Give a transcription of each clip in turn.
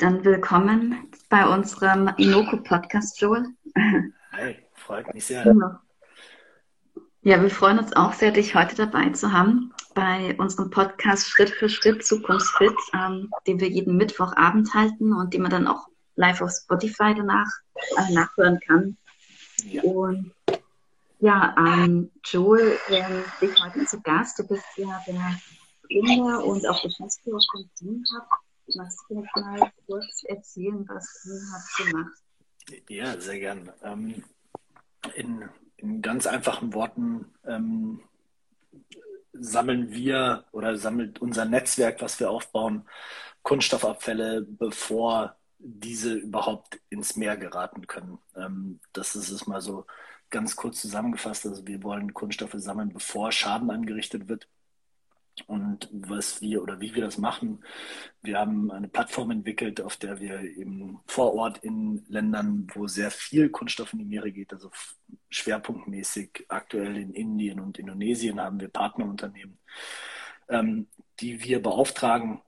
Dann willkommen bei unserem Inoko-Podcast, Joel. Hi, freut mich sehr. Ja, wir freuen uns auch sehr, dich heute dabei zu haben bei unserem Podcast Schritt für Schritt Zukunftsfit, ähm, den wir jeden Mittwochabend halten und den man dann auch live auf Spotify danach äh, nachhören kann. Ja. Und ja, ähm, Joel, wir haben dich heute zu Gast. Du bist ja der Gründer und auch Geschäftsführer von Team Hub. Du vielleicht mal kurz erzählen, was Team Hub so macht? Ja, sehr gern. Ähm, in, in, ganz einfachen Worten ähm, sammeln wir oder sammelt unser Netzwerk, was wir aufbauen, Kunststoffabfälle, bevor diese überhaupt ins Meer geraten können. Ähm, das ist es mal so ganz kurz zusammengefasst. Also wir wollen Kunststoffe sammeln, bevor Schaden angerichtet wird. Und was wir oder wie wir das machen, wir haben eine Plattform entwickelt, auf der wir eben vor Ort in Ländern, wo sehr viel Kunststoff in die Meere geht, also schwerpunktmäßig aktuell in Indien und Indonesien haben wir Partnerunternehmen, ähm, die wir beauftragen,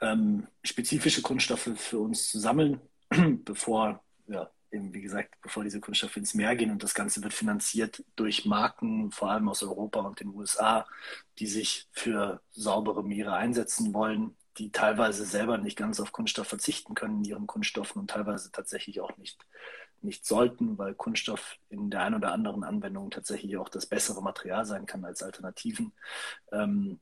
ähm, spezifische Kunststoffe für uns zu sammeln, bevor, ja, eben wie gesagt, bevor diese Kunststoffe ins Meer gehen. Und das Ganze wird finanziert durch Marken, vor allem aus Europa und den USA, die sich für saubere Meere einsetzen wollen, die teilweise selber nicht ganz auf Kunststoff verzichten können in ihren Kunststoffen und teilweise tatsächlich auch nicht, nicht sollten, weil Kunststoff in der einen oder anderen Anwendung tatsächlich auch das bessere Material sein kann als Alternativen. Ähm,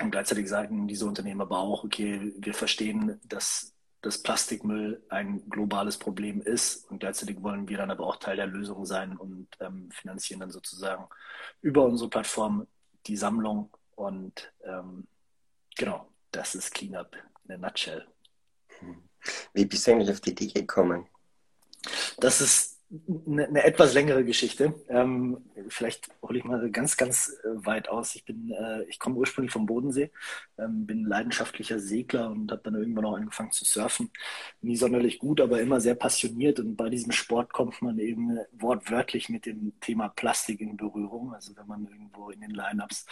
und gleichzeitig sagen diese Unternehmen aber auch, okay, wir verstehen, dass das Plastikmüll ein globales Problem ist und gleichzeitig wollen wir dann aber auch Teil der Lösung sein und ähm, finanzieren dann sozusagen über unsere Plattform die Sammlung und ähm, genau, das ist Cleanup in a nutshell. Wie bist du eigentlich auf die Idee gekommen? Das ist eine, eine etwas längere Geschichte. Ähm, vielleicht hole ich mal ganz, ganz äh, weit aus. Ich bin, äh, ich komme ursprünglich vom Bodensee, ähm, bin leidenschaftlicher Segler und habe dann irgendwann auch angefangen zu surfen. Nie sonderlich gut, aber immer sehr passioniert. Und bei diesem Sport kommt man eben wortwörtlich mit dem Thema Plastik in Berührung. Also wenn man irgendwo in den Lineups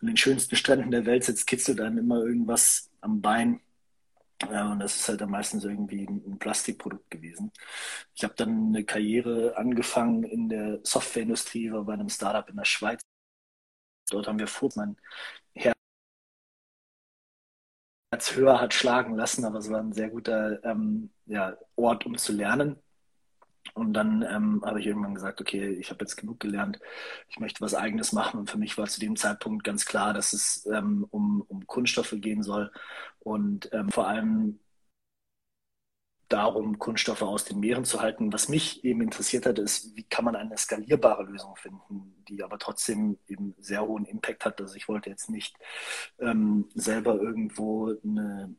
an den schönsten Stränden der Welt sitzt, kitzelt dann immer irgendwas am Bein und das ist halt dann meistens irgendwie ein, Plastikprodukt gewesen. Ich habe dann eine Karriere angefangen in der Softwareindustrie, war bei einem Startup in der Schweiz. Dort haben wir mein Herz höher hat schlagen lassen, aber es war ein sehr guter ähm, ja, Ort, um zu lernen. Und dann ähm, habe ich irgendwann gesagt, okay, ich habe jetzt genug gelernt, ich möchte was eigenes machen. Und für mich war zu dem Zeitpunkt ganz klar, dass es ähm, um, um Kunststoffe gehen soll und ähm, vor allem darum, Kunststoffe aus den Meeren zu halten. Was mich eben interessiert hat, ist, wie kann man eine skalierbare Lösung finden, die aber trotzdem eben sehr hohen Impact hat. Also ich wollte jetzt nicht ähm, selber irgendwo eine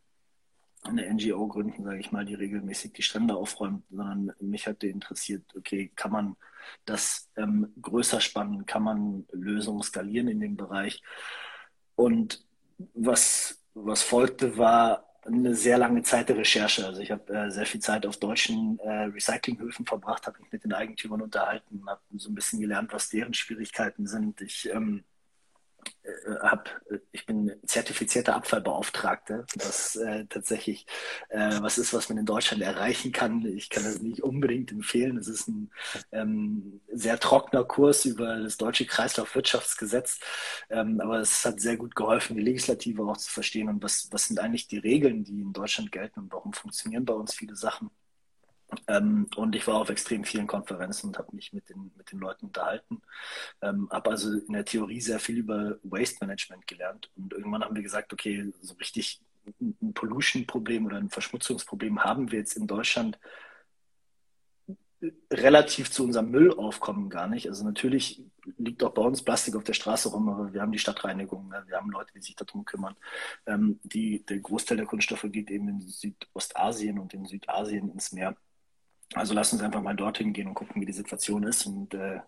eine NGO gründen, sage ich mal, die regelmäßig die Strände aufräumt, sondern mich hat interessiert, okay, kann man das ähm, größer spannen, kann man Lösungen skalieren in dem Bereich? Und was, was folgte, war eine sehr lange Zeit der Recherche. Also ich habe äh, sehr viel Zeit auf deutschen äh, Recyclinghöfen verbracht, habe mich mit den Eigentümern unterhalten, habe so ein bisschen gelernt, was deren Schwierigkeiten sind. Ich ähm, äh, hab, ich bin zertifizierter Abfallbeauftragter, was äh, tatsächlich äh, was ist, was man in Deutschland erreichen kann. Ich kann das nicht unbedingt empfehlen. Es ist ein ähm, sehr trockener Kurs über das deutsche Kreislaufwirtschaftsgesetz, ähm, aber es hat sehr gut geholfen, die Legislative auch zu verstehen und was, was sind eigentlich die Regeln, die in Deutschland gelten und warum funktionieren bei uns viele Sachen. Ähm, und ich war auf extrem vielen Konferenzen und habe mich mit den, mit den Leuten unterhalten. Ähm, habe also in der Theorie sehr viel über Waste Management gelernt. Und irgendwann haben wir gesagt, okay, so richtig ein Pollution-Problem oder ein Verschmutzungsproblem haben wir jetzt in Deutschland relativ zu unserem Müllaufkommen gar nicht. Also natürlich liegt auch bei uns Plastik auf der Straße rum, aber wir haben die Stadtreinigung, ne? wir haben Leute, die sich darum kümmern. Ähm, die, der Großteil der Kunststoffe geht eben in Südostasien und in Südasien ins Meer. Also lass uns einfach mal dorthin gehen und gucken, wie die Situation ist. Und äh,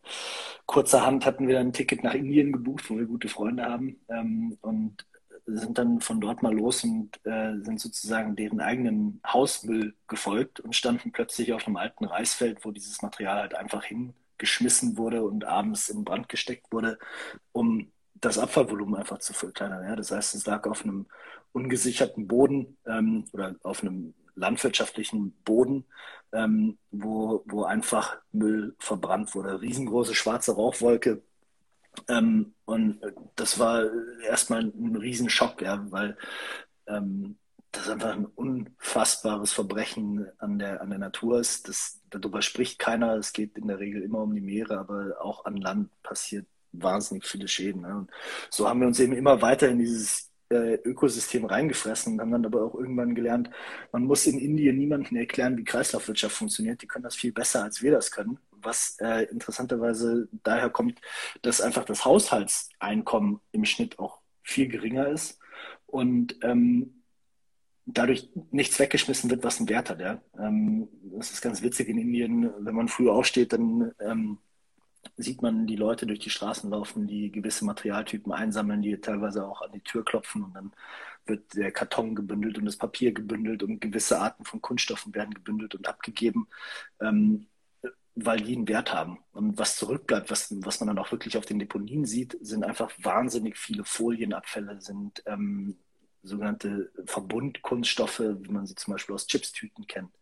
kurzerhand hatten wir dann ein Ticket nach Indien gebucht, wo wir gute Freunde haben. Ähm, und sind dann von dort mal los und äh, sind sozusagen deren eigenen Hausmüll gefolgt und standen plötzlich auf einem alten Reisfeld, wo dieses Material halt einfach hingeschmissen wurde und abends in Brand gesteckt wurde, um das Abfallvolumen einfach zu verkleinern. Ja? Das heißt, es lag auf einem ungesicherten Boden ähm, oder auf einem landwirtschaftlichen Boden, ähm, wo, wo einfach Müll verbrannt wurde. Riesengroße schwarze Rauchwolke. Ähm, und das war erstmal ein Riesenschock, ja, weil ähm, das einfach ein unfassbares Verbrechen an der, an der Natur ist. Das, darüber spricht keiner. Es geht in der Regel immer um die Meere, aber auch an Land passiert wahnsinnig viele Schäden. Ne? Und so haben wir uns eben immer weiter in dieses äh, Ökosystem reingefressen und haben dann aber auch irgendwann gelernt, man muss in Indien niemandem erklären, wie Kreislaufwirtschaft funktioniert. Die können das viel besser, als wir das können. Was äh, interessanterweise daher kommt, dass einfach das Haushaltseinkommen im Schnitt auch viel geringer ist und ähm, dadurch nichts weggeschmissen wird, was einen Wert hat. Ja? Ähm, das ist ganz witzig in Indien, wenn man früh aufsteht, dann ähm, sieht man die Leute durch die Straßen laufen, die gewisse Materialtypen einsammeln, die teilweise auch an die Tür klopfen und dann wird der Karton gebündelt und das Papier gebündelt und gewisse Arten von Kunststoffen werden gebündelt und abgegeben, ähm, weil die einen Wert haben. Und was zurückbleibt, was, was man dann auch wirklich auf den Deponien sieht, sind einfach wahnsinnig viele Folienabfälle, sind ähm, sogenannte Verbundkunststoffe, wie man sie zum Beispiel aus Chipstüten kennt,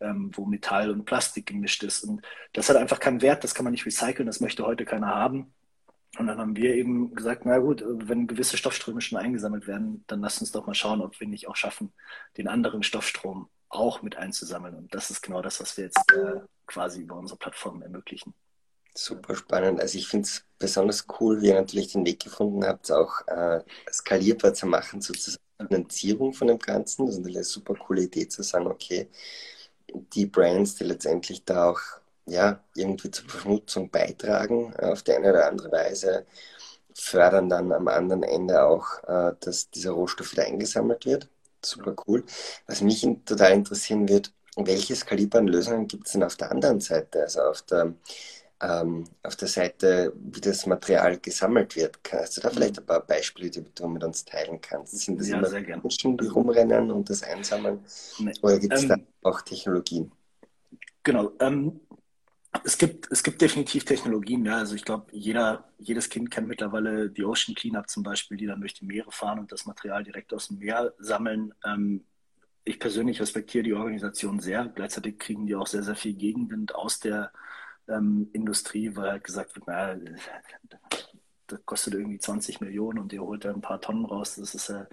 ähm, wo Metall und Plastik gemischt ist. Und das hat einfach keinen Wert, das kann man nicht recyceln, das möchte heute keiner haben. Und dann haben wir eben gesagt, na gut, wenn gewisse Stoffströme schon eingesammelt werden, dann lass uns doch mal schauen, ob wir nicht auch schaffen, den anderen Stoffstrom auch mit einzusammeln. Und das ist genau das, was wir jetzt äh, quasi über unsere Plattform ermöglichen. Super spannend. Also ich finde es besonders cool, wie ihr natürlich den Weg gefunden habt, auch äh, skalierbar zu machen, sozusagen Finanzierung von dem Ganzen. Das ist eine super coole Idee zu sagen, okay, die Brands, die letztendlich da auch ja, irgendwie zur Verschmutzung beitragen, äh, auf die eine oder andere Weise, fördern dann am anderen Ende auch, äh, dass dieser Rohstoff wieder eingesammelt wird. Super cool. Was mich total interessieren wird, welche skalierbaren Lösungen gibt es denn auf der anderen Seite? Also auf der ähm, auf der Seite, wie das Material gesammelt wird. Kannst du da vielleicht mhm. ein paar Beispiele, die du mit uns teilen kannst? Sind das ja, immer Menschen, die rumrennen und das einsammeln? Nee. Oder gibt es ähm, da auch Technologien? Genau. Ähm, es gibt, es gibt definitiv Technologien, ja. Also ich glaube, jeder, jedes Kind kennt mittlerweile die Ocean Cleanup zum Beispiel, die dann durch die Meere fahren und das Material direkt aus dem Meer sammeln. Ähm, ich persönlich respektiere die Organisation sehr. Gleichzeitig kriegen die auch sehr, sehr viel Gegenwind aus der ähm, Industrie, weil halt gesagt wird, naja, das kostet irgendwie 20 Millionen und ihr holt da ein paar Tonnen raus. Das ist, äh,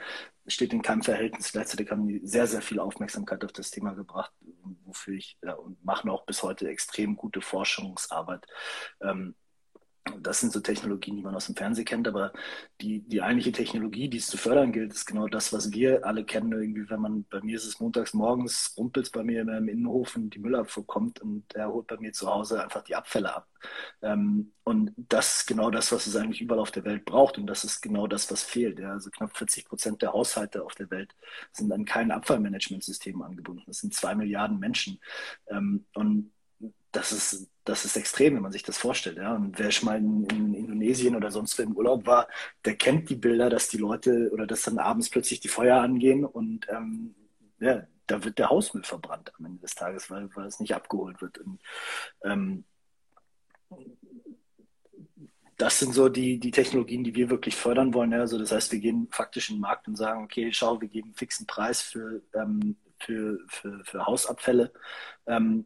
steht in keinem Verhältnis. Gleichzeitig haben die sehr, sehr viel Aufmerksamkeit auf das Thema gebracht, wofür ich ja, und machen auch bis heute extrem gute Forschungsarbeit. Ähm, das sind so Technologien, die man aus dem Fernsehen kennt, aber die, die eigentliche Technologie, die es zu fördern gilt, ist genau das, was wir alle kennen. Irgendwie, wenn man, bei mir ist es montags morgens, rumpelt bei mir im Innenhof und die Müllabfuhr kommt und er holt bei mir zu Hause einfach die Abfälle ab. Ähm, und das ist genau das, was es eigentlich überall auf der Welt braucht und das ist genau das, was fehlt. Ja. Also knapp 40 Prozent der Haushalte auf der Welt sind an kein Abfallmanagementsystem angebunden. Das sind zwei Milliarden Menschen. Ähm, und das ist, das ist extrem, wenn man sich das vorstellt. Ja. Und wer schon mal in, in, Indonesien oder sonst wo im Urlaub war, der kennt die Bilder, dass die Leute oder dass dann abends plötzlich die Feuer angehen und ähm, ja, da wird der Hausmüll verbrannt am Ende des Tages, weil, weil es nicht abgeholt wird. Und, ähm, das sind so die, die Technologien, die wir wirklich fördern wollen. Ja. Also das heißt, wir gehen faktisch in den Markt und sagen, okay, schau, wir geben fixen Preis für, ähm, für, für, für Hausabfälle. Ähm,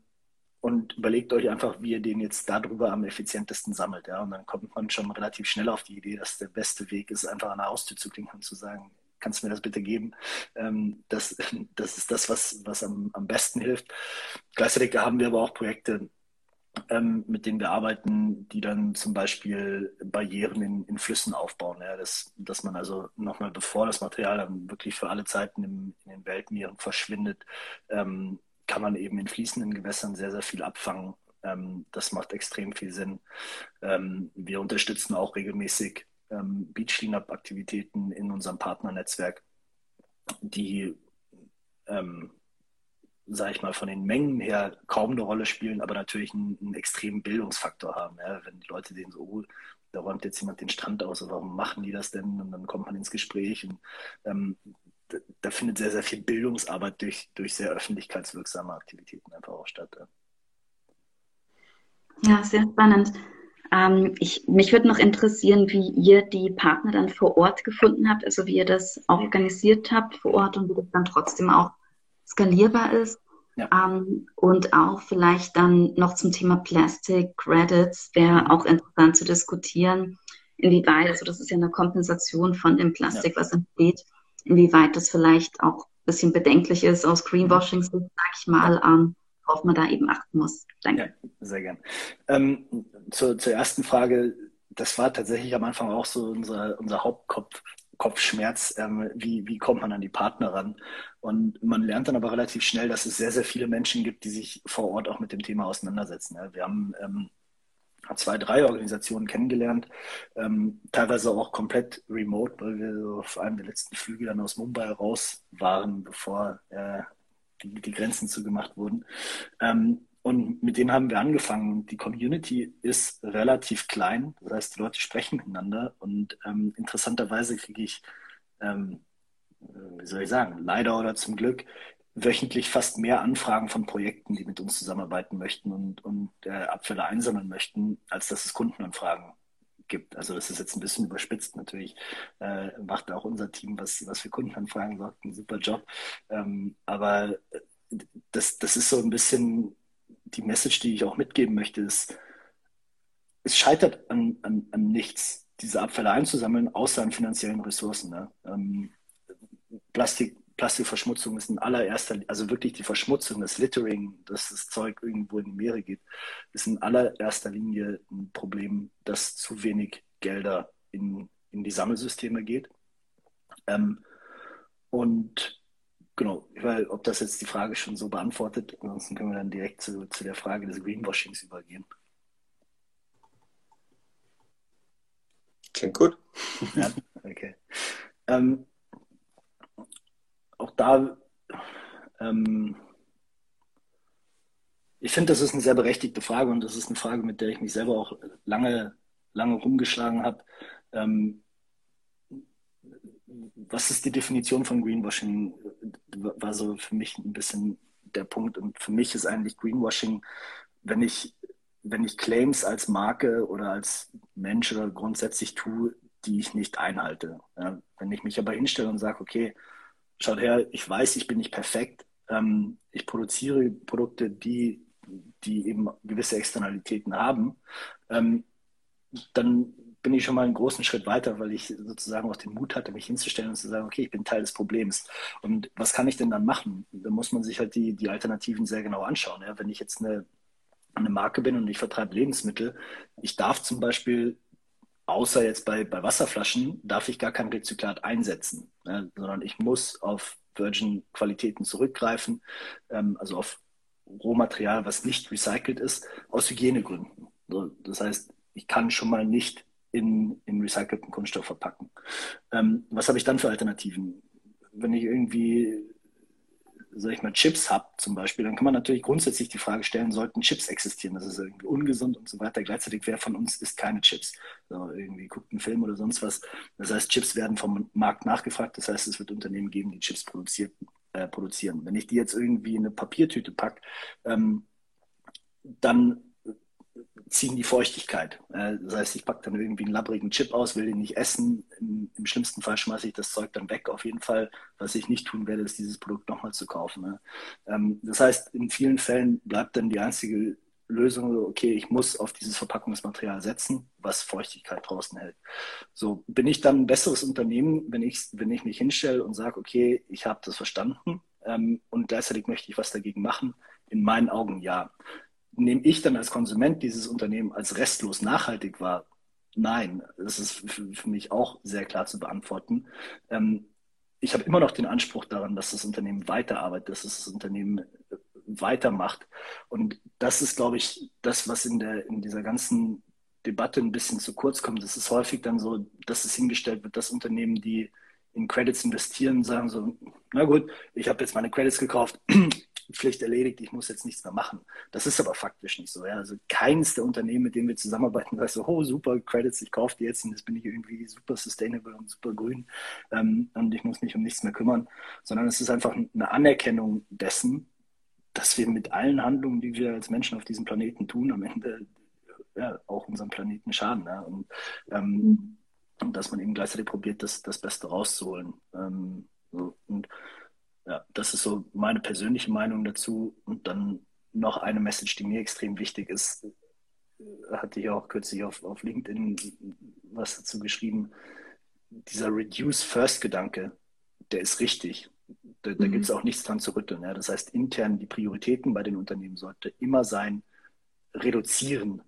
und überlegt euch einfach, wie ihr den jetzt darüber am effizientesten sammelt. Ja? Und dann kommt man schon relativ schnell auf die Idee, dass der beste Weg ist, einfach an der Haustür zu klingeln und zu sagen, kannst du mir das bitte geben? Ähm, das, das ist das, was, was am, am besten hilft. Gleichzeitig haben wir aber auch Projekte, ähm, mit denen wir arbeiten, die dann zum Beispiel Barrieren in, in Flüssen aufbauen. Ja? Das, dass man also nochmal, bevor das Material dann wirklich für alle Zeiten im, in den Weltmeeren verschwindet, ähm, kann man eben in fließenden Gewässern sehr, sehr viel abfangen. Ähm, das macht extrem viel Sinn. Ähm, wir unterstützen auch regelmäßig ähm, Beach Cleanup-Aktivitäten in unserem Partnernetzwerk, die, ähm, sage ich mal, von den Mengen her kaum eine Rolle spielen, aber natürlich einen, einen extremen Bildungsfaktor haben. Ja? Wenn die Leute sehen, so, oh, da räumt jetzt jemand den Strand aus, warum machen die das denn? Und dann kommt man ins Gespräch. Und, ähm, da findet sehr, sehr viel Bildungsarbeit durch, durch sehr öffentlichkeitswirksame Aktivitäten einfach auch statt. Ja, sehr spannend. Ähm, ich, mich würde noch interessieren, wie ihr die Partner dann vor Ort gefunden habt, also wie ihr das organisiert habt vor Ort und wie das dann trotzdem auch skalierbar ist. Ja. Ähm, und auch vielleicht dann noch zum Thema Plastic Credits wäre auch interessant zu diskutieren, inwieweit, also das ist ja eine Kompensation von dem Plastik, ja. was entsteht, inwieweit das vielleicht auch ein bisschen bedenklich ist aus Greenwashing, sag ich mal, ähm, worauf man da eben achten muss. Danke. Ja, sehr gern. Ähm, zur, zur ersten Frage, das war tatsächlich am Anfang auch so unser, unser Hauptkopf, Kopfschmerz, ähm, wie, wie kommt man an die Partner ran? Und man lernt dann aber relativ schnell, dass es sehr, sehr viele Menschen gibt, die sich vor Ort auch mit dem Thema auseinandersetzen. Ja, wir haben ähm, zwei, drei Organisationen kennengelernt, ähm, teilweise auch komplett remote, weil wir auf einem der letzten Flüge dann aus Mumbai raus waren, bevor äh, die, die Grenzen zugemacht wurden. Ähm, und mit denen haben wir angefangen. Die Community ist relativ klein. Das heißt, die Leute sprechen miteinander. Und ähm, interessanterweise kriege ich, ähm, wie soll ich sagen, leider oder zum Glück, wöchentlich fast mehr Anfragen von Projekten, die mit uns zusammenarbeiten möchten und, und äh, Abfälle einsammeln möchten, als dass es Kundenanfragen gibt. Also das ist jetzt ein bisschen überspitzt natürlich. Äh, macht auch unser Team, was, was für Kundenanfragen sorgt, einen super Job. Ähm, aber äh, das, das ist so ein bisschen die Message, die ich auch mitgeben möchte, ist, es scheitert an, an, an nichts, diese Abfälle einzusammeln, außer an finanziellen Ressourcen. Ne? Ähm, Plastik, Plastikverschmutzung ist in allererster, also wirklich die Verschmutzung, das Littering, dass das Zeug irgendwo in die Meere geht, ist in allererster Linie ein Problem, dass zu wenig Gelder in, in die Sammelsysteme geht. Ähm, und Genau, weil ob das jetzt die Frage schon so beantwortet, ansonsten können wir dann direkt zu, zu der Frage des Greenwashings übergehen. Klingt gut. Ja, okay. Ähm, auch da, ähm, ich finde, das ist eine sehr berechtigte Frage und das ist eine Frage, mit der ich mich selber auch lange, lange rumgeschlagen habe. Ähm, was ist die Definition von Greenwashing? War so für mich ein bisschen der Punkt. Und für mich ist eigentlich Greenwashing, wenn ich, wenn ich Claims als Marke oder als Mensch oder grundsätzlich tue, die ich nicht einhalte. Ja, wenn ich mich aber hinstelle und sage, okay, schaut her, ich weiß, ich bin nicht perfekt. Ähm, ich produziere Produkte, die, die eben gewisse Externalitäten haben. Ähm, dann bin ich schon mal einen großen Schritt weiter, weil ich sozusagen auch den Mut hatte, mich hinzustellen und zu sagen, okay, ich bin Teil des Problems. Und was kann ich denn dann machen? Da muss man sich halt die, die Alternativen sehr genau anschauen. Ja? Wenn ich jetzt eine, eine Marke bin und ich vertreibe Lebensmittel, ich darf zum Beispiel, außer jetzt bei, bei Wasserflaschen, darf ich gar kein Rezyklat einsetzen, ja? sondern ich muss auf Virgin-Qualitäten zurückgreifen, ähm, also auf Rohmaterial, was nicht recycelt ist, aus Hygienegründen. So, das heißt, ich kann schon mal nicht in, in recycelten Kunststoff verpacken. Ähm, was habe ich dann für Alternativen? Wenn ich irgendwie, sag ich mal, Chips habe zum Beispiel, dann kann man natürlich grundsätzlich die Frage stellen, sollten Chips existieren? Das ist irgendwie ungesund und so weiter. Gleichzeitig, wer von uns isst keine Chips? So, irgendwie guckt einen Film oder sonst was. Das heißt, Chips werden vom Markt nachgefragt. Das heißt, es wird Unternehmen geben, die Chips produziert, äh, produzieren. Wenn ich die jetzt irgendwie in eine Papiertüte packe, ähm, dann ziehen die Feuchtigkeit. Äh, das heißt, ich packe dann irgendwie einen labbrigen Chip aus, will den nicht essen. Im, Im, schlimmsten Fall schmeiße ich das Zeug dann weg. Auf jeden Fall, was ich nicht tun werde, ist dieses Produkt nochmal zu kaufen. Ne? Ähm, das heißt, in vielen Fällen bleibt dann die einzige Lösung, okay, ich muss auf dieses Verpackungsmaterial setzen, was Feuchtigkeit draußen hält. So bin ich dann ein besseres Unternehmen, wenn ich, wenn ich mich hinstelle und sage, okay, ich habe das verstanden ähm, und gleichzeitig möchte ich was dagegen machen. In meinen Augen ja nehme ich dann als Konsument dieses Unternehmen als restlos nachhaltig wahr? Nein, das ist für, mich auch sehr klar zu beantworten. Ähm, ich habe immer noch den Anspruch daran, dass das Unternehmen weiterarbeitet, dass das Unternehmen äh, weitermacht. Und das ist, glaube ich, das, was in, der, in dieser ganzen Debatte ein bisschen zu kurz kommt. Es ist häufig dann so, dass es hingestellt wird, dass Unternehmen, die in Credits investieren, sagen so, na gut, ich habe jetzt meine Credits gekauft, Pflicht erledigt, ich muss jetzt nichts mehr machen. Das ist aber faktisch nicht so. Ja? Also keines der Unternehmen, mit denen wir zusammenarbeiten, sagt so, oh super, Credits, ich kaufe die jetzt und jetzt bin ich irgendwie super sustainable und super grün ähm, und ich muss mich um nichts mehr kümmern, sondern es ist einfach eine Anerkennung dessen, dass wir mit allen Handlungen, die wir als Menschen auf diesem Planeten tun, am Ende ja, auch unserem Planeten schaden. Ja? Und, ähm, mhm. und dass man eben gleichzeitig probiert, das, das Beste rauszuholen. Ähm, so. Und ja, das ist so meine persönliche Meinung dazu. Und dann noch eine Message, die mir extrem wichtig ist, hatte ich auch kürzlich auf, auf LinkedIn was dazu geschrieben. Dieser Reduce First Gedanke, der ist richtig. Da, da mhm. gibt es auch nichts dran zu rütteln. Ja. Das heißt, intern die Prioritäten bei den Unternehmen sollte immer sein, reduzieren.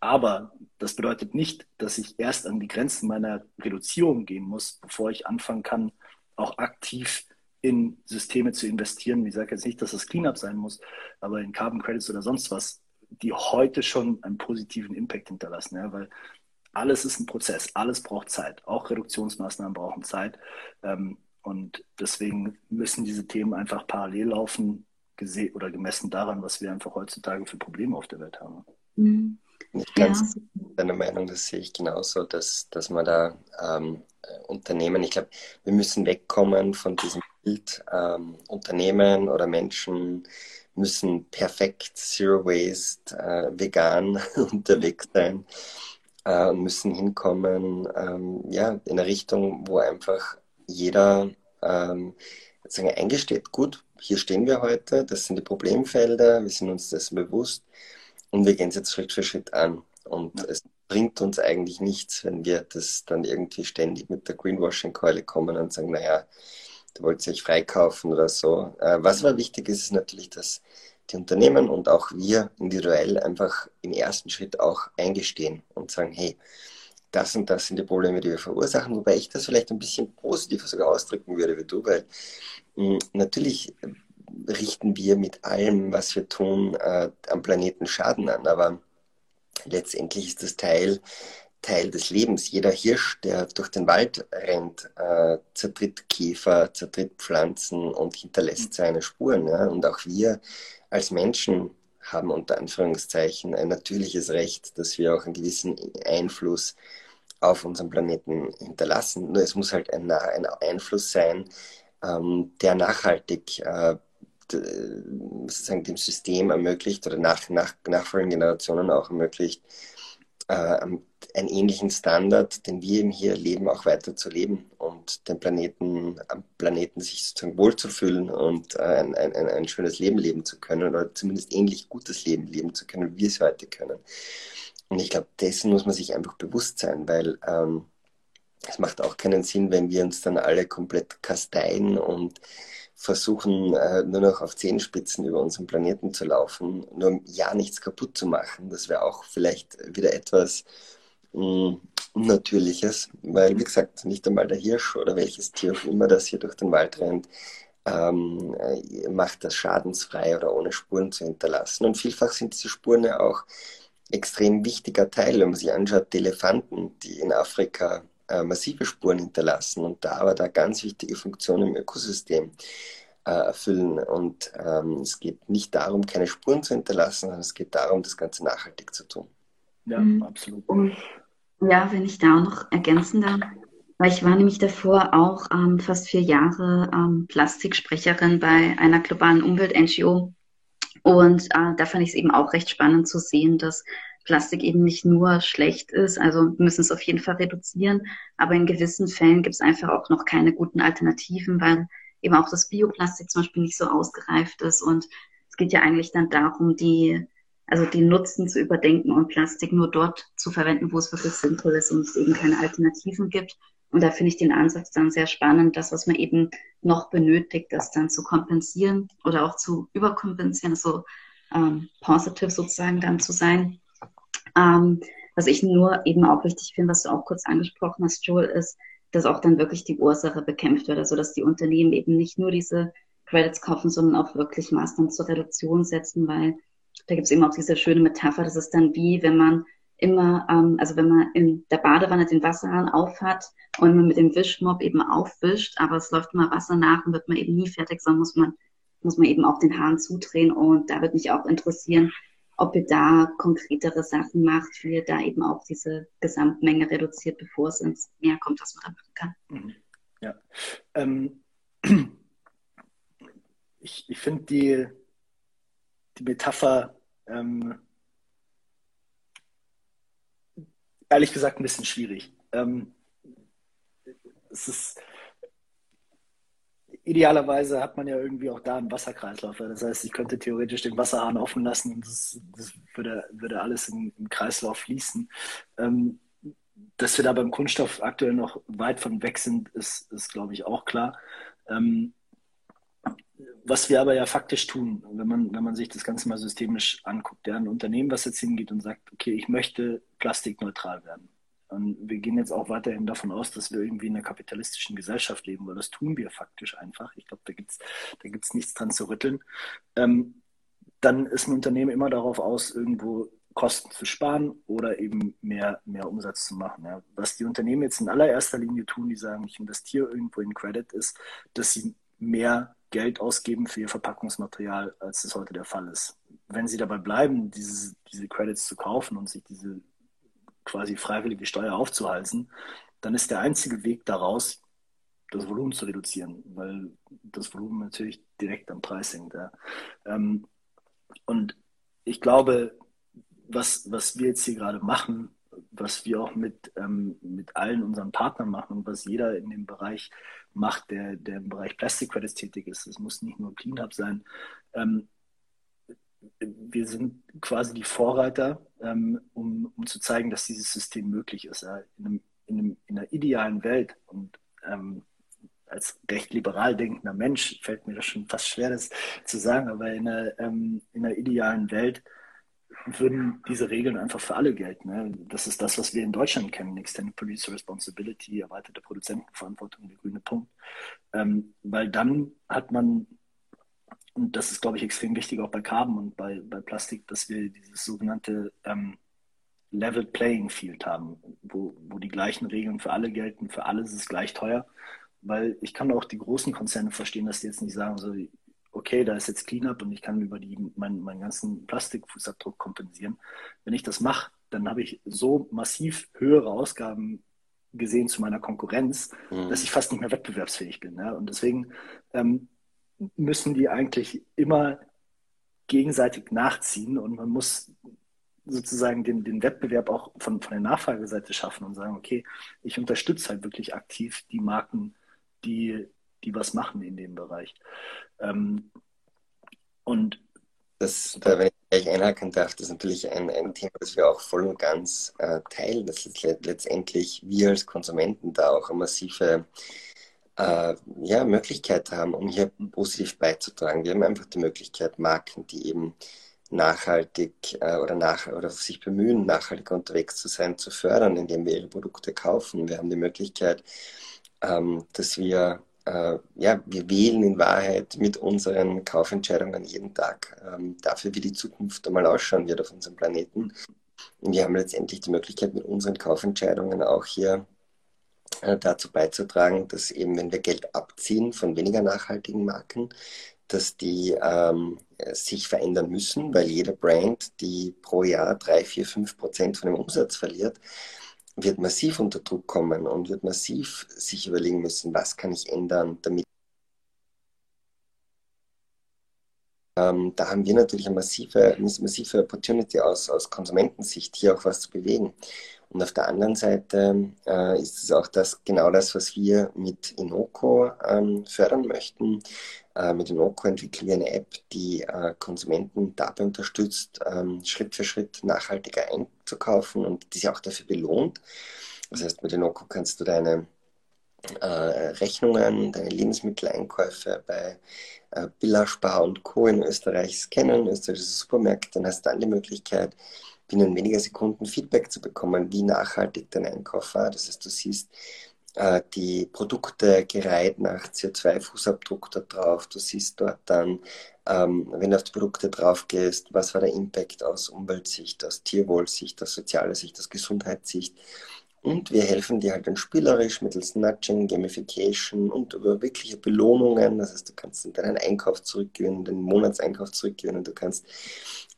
Aber das bedeutet nicht, dass ich erst an die Grenzen meiner Reduzierung gehen muss, bevor ich anfangen kann, auch aktiv in Systeme zu investieren. Ich sage jetzt nicht, dass das Cleanup sein muss, aber in Carbon Credits oder sonst was, die heute schon einen positiven Impact hinterlassen. Ja, weil alles ist ein Prozess, alles braucht Zeit. Auch Reduktionsmaßnahmen brauchen Zeit. Ähm, und deswegen müssen diese Themen einfach parallel laufen, oder gemessen daran, was wir einfach heutzutage für Probleme auf der Welt haben. Mhm. Ich ganz ja. deiner Meinung, das sehe ich genauso, dass, dass man da ähm, Unternehmen, ich glaube, wir müssen wegkommen von diesem Bild, ähm, Unternehmen oder Menschen müssen perfekt, zero waste, äh, vegan unterwegs sein äh, müssen hinkommen, ähm, ja, in eine Richtung, wo einfach jeder ähm, sagen, eingesteht, gut, hier stehen wir heute, das sind die Problemfelder, wir sind uns dessen bewusst und wir gehen es jetzt Schritt für Schritt an. Und ja. es bringt uns eigentlich nichts, wenn wir das dann irgendwie ständig mit der Greenwashing-Keule kommen und sagen, naja, du wolltest dich freikaufen oder so. Äh, was aber wichtig ist, ist natürlich, dass die Unternehmen und auch wir individuell einfach im ersten Schritt auch eingestehen und sagen, hey, das und das sind die Probleme, die wir verursachen, wobei ich das vielleicht ein bisschen positiver sogar ausdrücken würde wie du, weil natürlich richten wir mit allem, was wir tun, äh, am Planeten Schaden an, aber letztendlich ist das Teil Teil des Lebens. Jeder Hirsch, der durch den Wald rennt, äh, zertritt Käfer, zertritt Pflanzen und hinterlässt seine Spuren. Ja? Und auch wir als Menschen haben unter Anführungszeichen ein natürliches Recht, dass wir auch einen gewissen Einfluss auf unserem Planeten hinterlassen. Nur es muss halt ein, ein Einfluss sein, ähm, der nachhaltig äh, sozusagen dem System ermöglicht oder nach, nach nachfolgenden Generationen auch ermöglicht, äh, einen ähnlichen Standard, den wir eben hier leben, auch weiter zu leben und den Planeten, am Planeten sich sozusagen wohlzufühlen und äh, ein, ein, ein schönes Leben leben zu können oder zumindest ähnlich gutes Leben leben zu können, wie wir es heute können. Und ich glaube, dessen muss man sich einfach bewusst sein, weil ähm, es macht auch keinen Sinn, wenn wir uns dann alle komplett kasteien und versuchen äh, nur noch auf Zehenspitzen über unseren Planeten zu laufen, nur um ja nichts kaputt zu machen. Das wäre auch vielleicht wieder etwas mh, mm, Unnatürliches, weil, wie gesagt, nicht einmal der Hirsch oder welches Tier auch immer, das hier durch den Wald rennt, ähm, äh, macht das schadensfrei oder ohne Spuren zu hinterlassen. Und vielfach sind diese Spuren ja auch extrem wichtiger Teil, wenn man sich anschaut, die Elefanten, die in Afrika äh, massive Spuren hinterlassen und da aber da ganz wichtige Funktionen im Ökosystem äh, erfüllen. Und ähm, es geht nicht darum, keine Spuren zu hinterlassen, sondern es geht darum, das Ganze nachhaltig zu tun. Ja, mhm. absolut. Und, ja, wenn ich da auch noch ergänzen darf, weil ich war nämlich davor auch ähm, fast vier Jahre ähm, Plastiksprecherin bei einer globalen Umwelt-NGO. Und äh, da fand ich es eben auch recht spannend zu sehen, dass Plastik eben nicht nur schlecht ist. Also wir müssen es auf jeden Fall reduzieren. Aber in gewissen Fällen gibt es einfach auch noch keine guten Alternativen, weil eben auch das Bioplastik zum Beispiel nicht so ausgereift ist. Und es geht ja eigentlich dann darum, die, also die Nutzen zu überdenken und Plastik nur dort zu verwenden, wo es wirklich sinnvoll ist und es eben keine Alternativen gibt. Und da finde ich den Ansatz dann sehr spannend, das, was man eben noch benötigt, das dann zu kompensieren oder auch zu überkompensieren, so ähm, positive sozusagen dann zu sein. Ähm, was ich nur eben auch wichtig finde, was du auch kurz angesprochen hast, Joel, ist, dass auch dann wirklich die Ursache bekämpft wird. Also dass die Unternehmen eben nicht nur diese Credits kaufen, sondern auch wirklich Maßnahmen zur Reduktion setzen, weil da gibt es eben auch diese schöne Metapher, das ist dann wie, wenn man immer, ähm, also wenn man in der Badewanne den Wasserhahn aufhat und man mit dem Wischmob eben aufwischt, aber es läuft immer Wasser nach und wird man eben nie fertig, sondern muss man, muss man eben auch den Hahn zudrehen. Und da würde mich auch interessieren, ob ihr da konkretere Sachen macht, wie ihr da eben auch diese Gesamtmenge reduziert, bevor es ins Meer kommt, was man da machen kann. Mhm. Ja. Ähm, ich ich finde die, die Metapher ähm, ehrlich gesagt ein bisschen schwierig. Ähm, es ist, idealerweise hat man ja irgendwie auch da einen Wasserkreislauf. Das heißt, ich könnte theoretisch den Wasserhahn offen lassen und das, das würde, würde alles im, im Kreislauf fließen. Ähm, dass wir da beim Kunststoff aktuell noch weit von weg sind, ist, ist glaube ich, auch klar. Ähm, was wir aber ja faktisch tun, wenn man, wenn man sich das Ganze mal systemisch anguckt, ja, ein Unternehmen, was jetzt hingeht und sagt, okay, ich möchte plastikneutral werden. Und wir gehen jetzt auch weiterhin davon aus, dass wir irgendwie in einer kapitalistischen Gesellschaft leben, weil das tun wir faktisch einfach. Ich glaube, da gibt es da gibt's nichts dran zu rütteln. Ähm, dann ist ein Unternehmen immer darauf aus, irgendwo Kosten zu sparen oder eben mehr, mehr Umsatz zu machen. Ja. Was die Unternehmen jetzt in allererster Linie tun, die sagen, ich investiere irgendwo in Credit, ist, dass sie mehr Geld ausgeben für ihr Verpackungsmaterial, als es heute der Fall ist. Wenn sie dabei bleiben, diese, diese Credits zu kaufen und sich diese quasi freiwillige Steuer aufzuhalsen, dann ist der einzige Weg daraus, das Volumen zu reduzieren, weil das Volumen natürlich direkt am Preis hängt. Ja. Ähm, und ich glaube, was, was wir jetzt hier gerade machen, was wir auch mit, ähm, mit allen unseren Partnern machen und was jeder in dem Bereich macht, der, der im Bereich Plastic Credits tätig ist. Es muss nicht nur Cleanup sein. Ähm, wir sind quasi die Vorreiter, ähm, um, um zu zeigen, dass dieses System möglich ist. Ja. In, einem, in, einem, in, einer idealen Welt und ähm, als recht liberal denkender Mensch fällt mir das schon fast schwer, das zu sagen, aber in einer, ähm, in einer idealen Welt würden diese Regeln einfach für alle gelten. Ne? Das ist das, was wir in Deutschland kennen, Extended Producer Responsibility, erweiterte Produzentenverantwortung, der grüne Punkt. Ähm, weil dann hat man, und das ist, glaube ich, extrem wichtig auch bei Carbon und bei, bei Plastik, dass wir dieses sogenannte ähm, Level Playing Field haben, wo, wo die gleichen Regeln für alle gelten, für alles ist es gleich teuer. Weil ich kann auch die großen Konzerne verstehen, dass die jetzt nicht sagen, so, okay, da ist jetzt Cleanup und ich kann über die, meinen, meinen ganzen Plastikfußabdruck kompensieren. Wenn ich das mache, dann habe ich so massiv höhere Ausgaben gesehen zu meiner Konkurrenz, mhm. dass ich fast nicht mehr wettbewerbsfähig bin. Ja? Und deswegen ähm, müssen die eigentlich immer gegenseitig nachziehen und man muss sozusagen den, den Wettbewerb auch von, von der Nachfrageseite schaffen und sagen, okay, ich unterstütze halt wirklich aktiv die Marken, die, die was machen in dem Bereich. Ähm, und das, da, wenn ich gleich einhaken darf, das ist natürlich ein, ein Thema, das wir auch voll und ganz äh, teilen, dass letztendlich wir als Konsumenten da auch eine massive äh, ja, Möglichkeit haben, um hier positiv beizutragen. Wir haben einfach die Möglichkeit, Marken, die eben nachhaltig äh, oder, nach, oder sich bemühen, nachhaltig unterwegs zu sein, zu fördern, indem wir ihre Produkte kaufen. Wir haben die Möglichkeit, ähm, dass wir äh, ja, wir wählen in Wahrheit mit unseren Kaufentscheidungen jeden Tag ähm, dafür, wie die Zukunft einmal ausschauen wird auf unserem Planeten. Und wir haben letztendlich die Möglichkeit, mit unseren Kaufentscheidungen auch hier äh, dazu beizutragen, dass eben, wenn wir Geld abziehen von weniger nachhaltigen Marken, dass die ähm, sich verändern müssen, weil jede Brand, die pro Jahr drei, vier, fünf Prozent von dem Umsatz verliert, wird massiv unter Druck kommen und wird massiv sich überlegen müssen, was kann ich ändern, damit. Ähm, da haben wir natürlich eine massive, eine massive Opportunity aus, aus Konsumentensicht, hier auch was zu bewegen. Und auf der anderen Seite äh, ist es auch das, genau das, was wir mit Inoko ähm, fördern möchten. Äh, mit Inoko entwickeln wir eine App, die äh, Konsumenten dabei unterstützt, ähm, Schritt für Schritt nachhaltiger einzukaufen und die sie auch dafür belohnt. Das heißt, mit Inoko kannst du deine äh, Rechnungen, deine Lebensmitteleinkäufe bei äh, Billa, Spar und Co. in Österreich scannen, österreichische Supermärkte, dann hast du dann die Möglichkeit, binnen weniger Sekunden Feedback zu bekommen, wie nachhaltig dein Einkauf war. Das heißt, du siehst äh, die Produkte gereiht nach CO2-Fußabdruck da drauf. Du siehst dort dann, ähm, wenn du auf die Produkte drauf gehst, was war der Impact aus Umweltsicht, aus Tierwohlsicht, aus sozialer Sicht, aus Gesundheitssicht. Und wir helfen dir halt dann spielerisch mittels Nudging, Gamification und über wirkliche Belohnungen. Das heißt, du kannst deinen Einkauf zurückgewinnen, den Monatseinkauf zurückgewinnen. Du kannst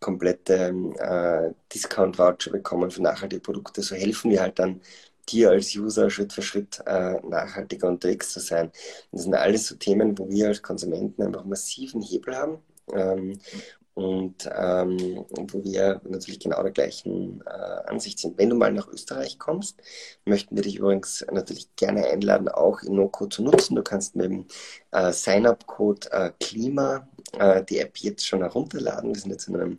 komplette äh, Discount-Voucher bekommen für nachhaltige Produkte. So helfen wir halt dann dir als User Schritt für Schritt äh, nachhaltiger unterwegs zu sein. Das sind alles so Themen, wo wir als Konsumenten einfach massiven Hebel haben. Ähm, und ähm, wo wir natürlich genau der gleichen äh, Ansicht sind. Wenn du mal nach Österreich kommst, möchten wir dich übrigens natürlich gerne einladen, auch InnoCo zu nutzen. Du kannst mit dem äh, Sign-up-Code äh, Klima äh, die App jetzt schon herunterladen. Wir sind jetzt in einem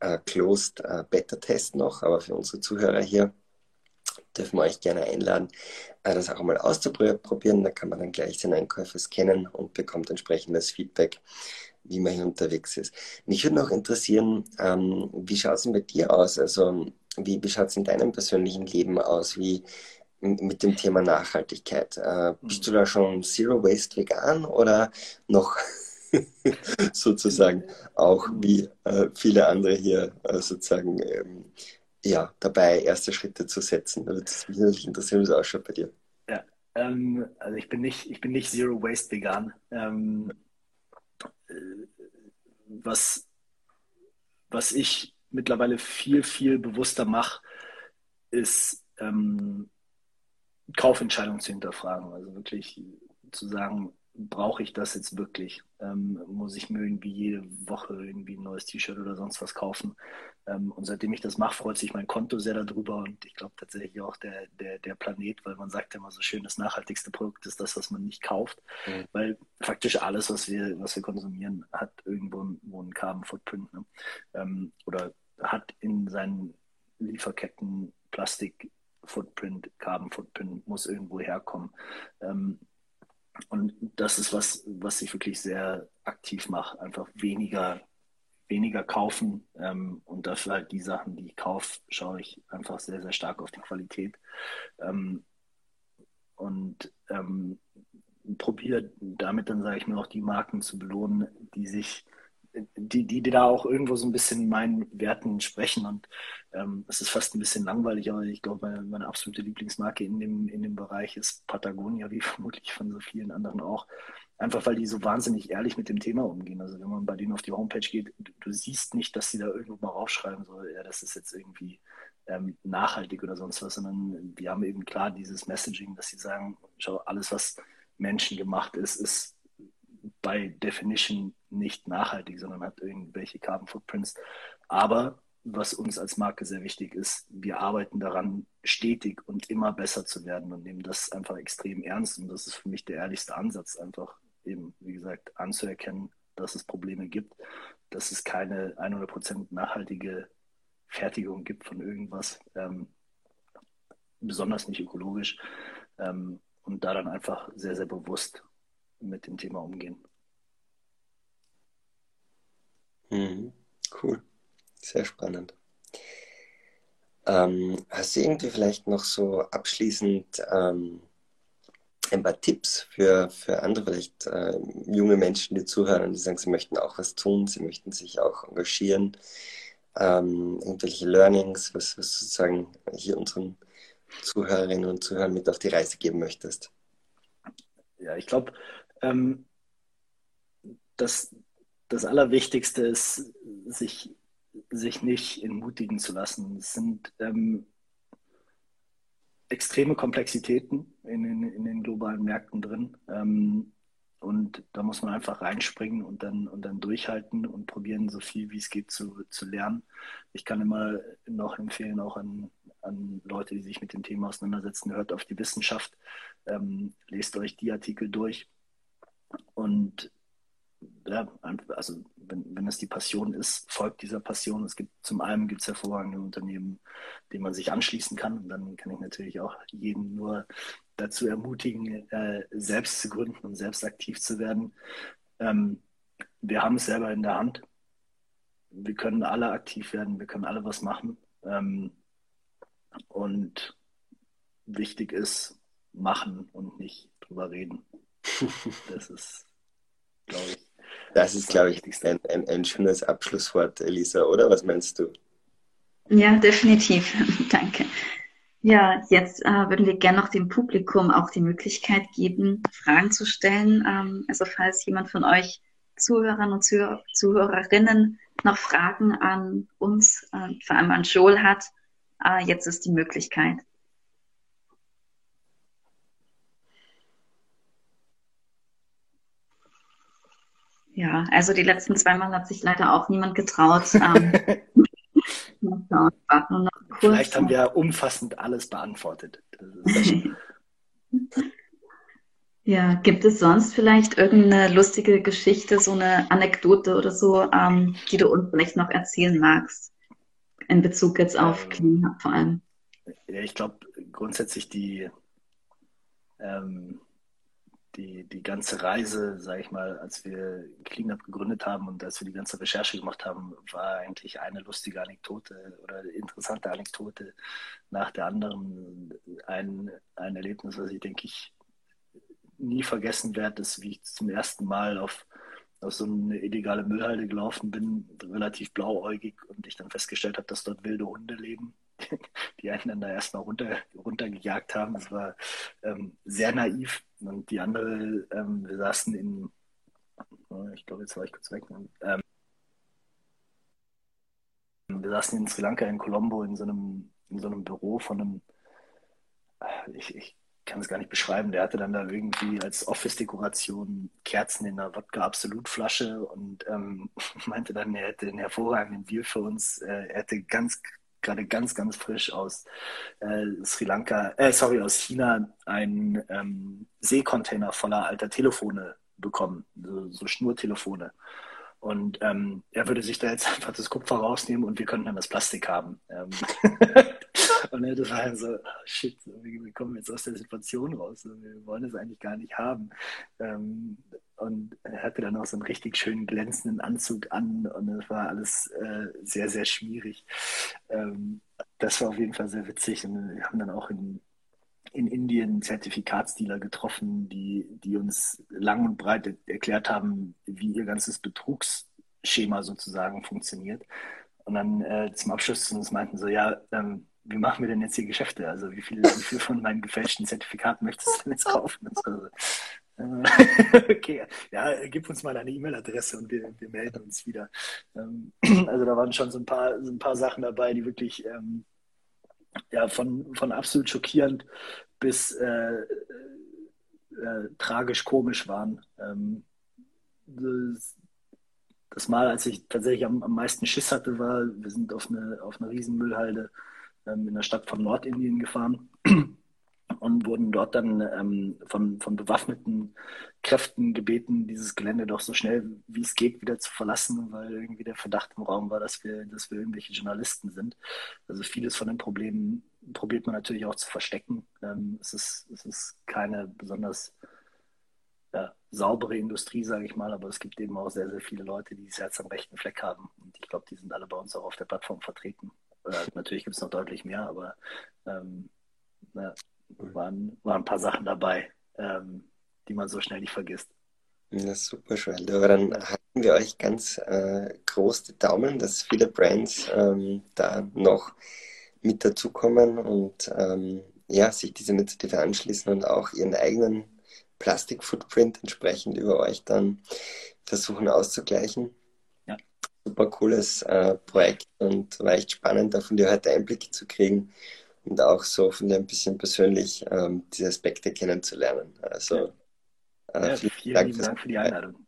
äh, Closed äh, Beta-Test noch, aber für unsere Zuhörer hier dürfen wir euch gerne einladen, äh, das auch mal auszuprobieren. Da kann man dann gleich seine Einkäufe scannen und bekommt entsprechendes Feedback wie man hier unterwegs ist. Mich würde noch interessieren, ähm, wie schaut es denn bei dir aus? Also, wie, wie schaut es in deinem persönlichen Leben aus? Wie mit dem Thema Nachhaltigkeit? Äh, bist du da schon Zero Waste vegan oder noch sozusagen auch wie äh, viele andere hier äh, sozusagen ähm, ja, dabei, erste Schritte zu setzen? Da würde es mich natürlich interessieren, wie es ausschaut bei dir. Ja, ähm, also ich bin nicht, ich bin nicht Zero Waste vegan. Ähm, was, was ich mittlerweile viel, viel bewusster mache, ist ähm, Kaufentscheidungen zu hinterfragen. Also wirklich zu sagen, brauche ich das jetzt wirklich? Ähm, muss ich mir irgendwie jede Woche irgendwie ein neues T-Shirt oder sonst was kaufen? Ähm, und seitdem ich das mache, freut sich mein Konto sehr darüber und ich glaube tatsächlich auch der, der, der Planet, weil man sagt ja immer so schön, das nachhaltigste Produkt ist das, was man nicht kauft, mhm. weil faktisch alles, was wir, was wir konsumieren, hat irgendwo einen, einen Carbon Footprint ne? ähm, oder hat in seinen Lieferketten Plastik Footprint, Carbon Footprint muss irgendwo herkommen. Ähm, und das ist was, was ich wirklich sehr aktiv mache. Einfach weniger, weniger kaufen ähm, und dafür halt die Sachen, die ich kaufe, schaue ich einfach sehr, sehr stark auf die Qualität. Ähm, und ähm, probiere damit dann, sage ich mir, auch die Marken zu belohnen, die sich die, die, da auch irgendwo so ein bisschen meinen Werten sprechen. Und ähm, es ist fast ein bisschen langweilig, aber ich glaube, meine, meine absolute Lieblingsmarke in dem, in dem Bereich ist Patagonia, wie vermutlich von so vielen anderen auch. Einfach weil die so wahnsinnig ehrlich mit dem Thema umgehen. Also wenn man bei denen auf die Homepage geht, du, du siehst nicht, dass sie da irgendwo mal raufschreiben, so, ja, das ist jetzt irgendwie ähm, nachhaltig oder sonst was, sondern die haben eben klar dieses Messaging, dass sie sagen, schau, alles, was menschengemacht ist, ist by definition nicht nachhaltig, sondern hat irgendwelche Carbon Footprints. Aber was uns als Marke sehr wichtig ist, wir arbeiten daran, stetig und immer besser zu werden und nehmen das einfach extrem ernst. Und das ist für mich der ehrlichste Ansatz, einfach eben, wie gesagt, anzuerkennen, dass es Probleme gibt, dass es keine 100% nachhaltige Fertigung gibt von irgendwas, ähm, besonders nicht ökologisch. Ähm, und da dann einfach sehr, sehr bewusst mit dem Thema umgehen. Mhm. Cool, sehr spannend. Ähm, hast du irgendwie vielleicht noch so abschließend ähm, ein paar Tipps für, für andere, vielleicht äh, junge Menschen, die zuhören, die sagen, sie möchten auch was tun, sie möchten sich auch engagieren, ähm, irgendwelche Learnings, was, was sozusagen hier unseren Zuhörerinnen und Zuhörern mit auf die Reise geben möchtest? Ja, ich glaube, ähm, das, das Allerwichtigste ist, sich, sich nicht entmutigen zu lassen. Es sind ähm, extreme Komplexitäten in, in, in, den globalen Märkten drin. Ähm, und da muss man einfach reinspringen und dann, und dann durchhalten und probieren, so viel wie es geht zu, zu lernen. Ich kann immer noch empfehlen, auch an, an Leute, die sich mit dem Thema auseinandersetzen, hört auf die Wissenschaft, ähm, lest euch die Artikel durch und ja, also wenn, wenn es die Passion ist, folgt dieser Passion. Es gibt zum einen gibt es hervorragende Unternehmen, denen man sich anschließen kann. Und dann kann ich natürlich auch jeden nur dazu ermutigen, äh, selbst zu gründen und selbst aktiv zu werden. Ähm, wir haben es selber in der Hand. Wir können alle aktiv werden, wir können alle was machen. Ähm, und wichtig ist, machen und nicht drüber reden. Das ist, glaube ich. Das ist, glaube ich, ein, ein, ein schönes Abschlusswort, Elisa, oder? Was meinst du? Ja, definitiv. Danke. Ja, jetzt äh, würden wir gerne noch dem Publikum auch die Möglichkeit geben, Fragen zu stellen. Ähm, also falls jemand von euch Zuhörern und Zuh Zuhörerinnen noch Fragen an uns, äh, vor allem an Joel hat, äh, jetzt ist die Möglichkeit. Ja, also die letzten zweimal hat sich leider auch niemand getraut. Ähm, Vielleicht haben wir umfassend alles beantwortet. ja, gibt es sonst vielleicht irgendeine lustige Geschichte, so eine Anekdote oder so, ähm, die du uns vielleicht noch erzählen magst? In Bezug jetzt auf ähm, Clean Hub vor allem. Ja, ich glaube grundsätzlich die, ähm, die, die ganze Reise, sage ich mal, als wir Cleanup gegründet haben und als wir die ganze Recherche gemacht haben, war eigentlich eine lustige Anekdote oder interessante Anekdote nach der anderen. Ein, ein Erlebnis, was ich denke ich nie vergessen werde, ist, wie ich zum ersten Mal auf, auf so eine illegale Müllhalde gelaufen bin, relativ blauäugig und ich dann festgestellt habe, dass dort wilde Hunde leben die einen dann da erstmal runter, runtergejagt haben. Das war ähm, sehr naiv. Und die andere, ähm, wir saßen in, oh, ich glaube, jetzt war ich kurz weg. Ähm, wir saßen in Sri Lanka, in Colombo, in so einem, in so einem Büro von einem, ich, ich kann es gar nicht beschreiben, der hatte dann da irgendwie als Office-Dekoration Kerzen in einer Wodka-Absolut-Flasche und ähm, meinte dann, er hätte einen hervorragenden Deal für uns. Äh, er hätte ganz gerade ganz, ganz frisch aus äh, Sri Lanka, äh, sorry, aus China einen ähm, Seekontainer voller alter Telefone bekommen, so, so Schnurtelefone. Und ähm, er würde sich da jetzt einfach das Kupfer rausnehmen und wir könnten dann das Plastik haben. Ähm und er das war so, oh shit, wir kommen jetzt aus der Situation raus. Wir wollen es eigentlich gar nicht haben. Ähm, und hatte dann auch so einen richtig schönen glänzenden Anzug an und es war alles äh, sehr, sehr schwierig. Ähm, das war auf jeden Fall sehr witzig und wir haben dann auch in, in Indien Zertifikatsdealer getroffen, die, die uns lang und breit erklärt haben, wie ihr ganzes Betrugsschema sozusagen funktioniert. Und dann äh, zum Abschluss zu uns meinten so, ja, ähm, wie machen wir denn jetzt hier Geschäfte? Also wie viel, wie viel von meinen gefälschten Zertifikaten möchtest du denn jetzt kaufen? Und so, okay, ja, gib uns mal deine E-Mail-Adresse und wir, wir, melden uns wieder. Ähm, also da waren schon so ein paar, so ein paar Sachen dabei, die wirklich ähm, ja, von, von absolut schockierend bis äh, äh, äh, tragisch komisch waren. Ähm, das, das, Mal, als ich tatsächlich am, am meisten Schiss hatte, war, wir sind auf eine, auf eine Riesenmüllhalde ähm, in der Stadt von Nordindien gefahren und wurden dort dann ähm, von, von bewaffneten Kräften gebeten, dieses Gelände doch so schnell wie es geht wieder zu verlassen, weil irgendwie der Verdacht im Raum war, dass wir, dass wir irgendwelche Journalisten sind. Also vieles von den Problemen probiert man natürlich auch zu verstecken. Ähm, es, ist, es ist keine besonders ja, saubere Industrie, sage ich mal, aber es gibt eben auch sehr, sehr viele Leute, die das Herz am rechten Fleck haben. Und ich glaube, die sind alle bei uns auch auf der Plattform vertreten. Äh, natürlich gibt es noch deutlich mehr, aber ähm, waren, waren ein paar Sachen dabei, ähm, die man so schnell nicht vergisst. Ja, super, Joel. Aber dann halten wir euch ganz äh, groß die Daumen, dass viele Brands ähm, da noch mit dazukommen und ähm, ja, sich diese Initiative anschließen und auch ihren eigenen Plastik-Footprint entsprechend über euch dann versuchen auszugleichen. Ja. Super cooles äh, Projekt und war echt spannend, da von dir heute Einblicke zu kriegen und auch so von dir ein bisschen persönlich ähm, diese Aspekte kennenzulernen. Also äh, ja, vielen, vielen Dank, Dank für die Einladung.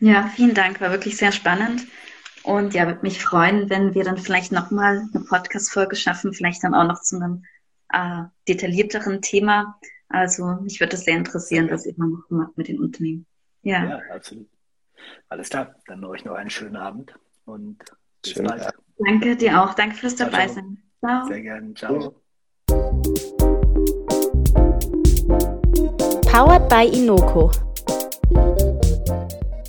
Ja, vielen Dank, war wirklich sehr spannend. Und ja, würde mich freuen, wenn wir dann vielleicht nochmal eine Podcast-Folge schaffen, vielleicht dann auch noch zu einem äh, detaillierteren Thema. Also mich würde das sehr interessieren, das immer noch macht mit den Unternehmen. Ja. ja, absolut. Alles klar, dann euch noch einen schönen Abend und bis Schönen bald. Abend. Danke dir auch. Danke fürs dabei sein. Ciao. Sehr gerne. Ciao. Powered by Inoko.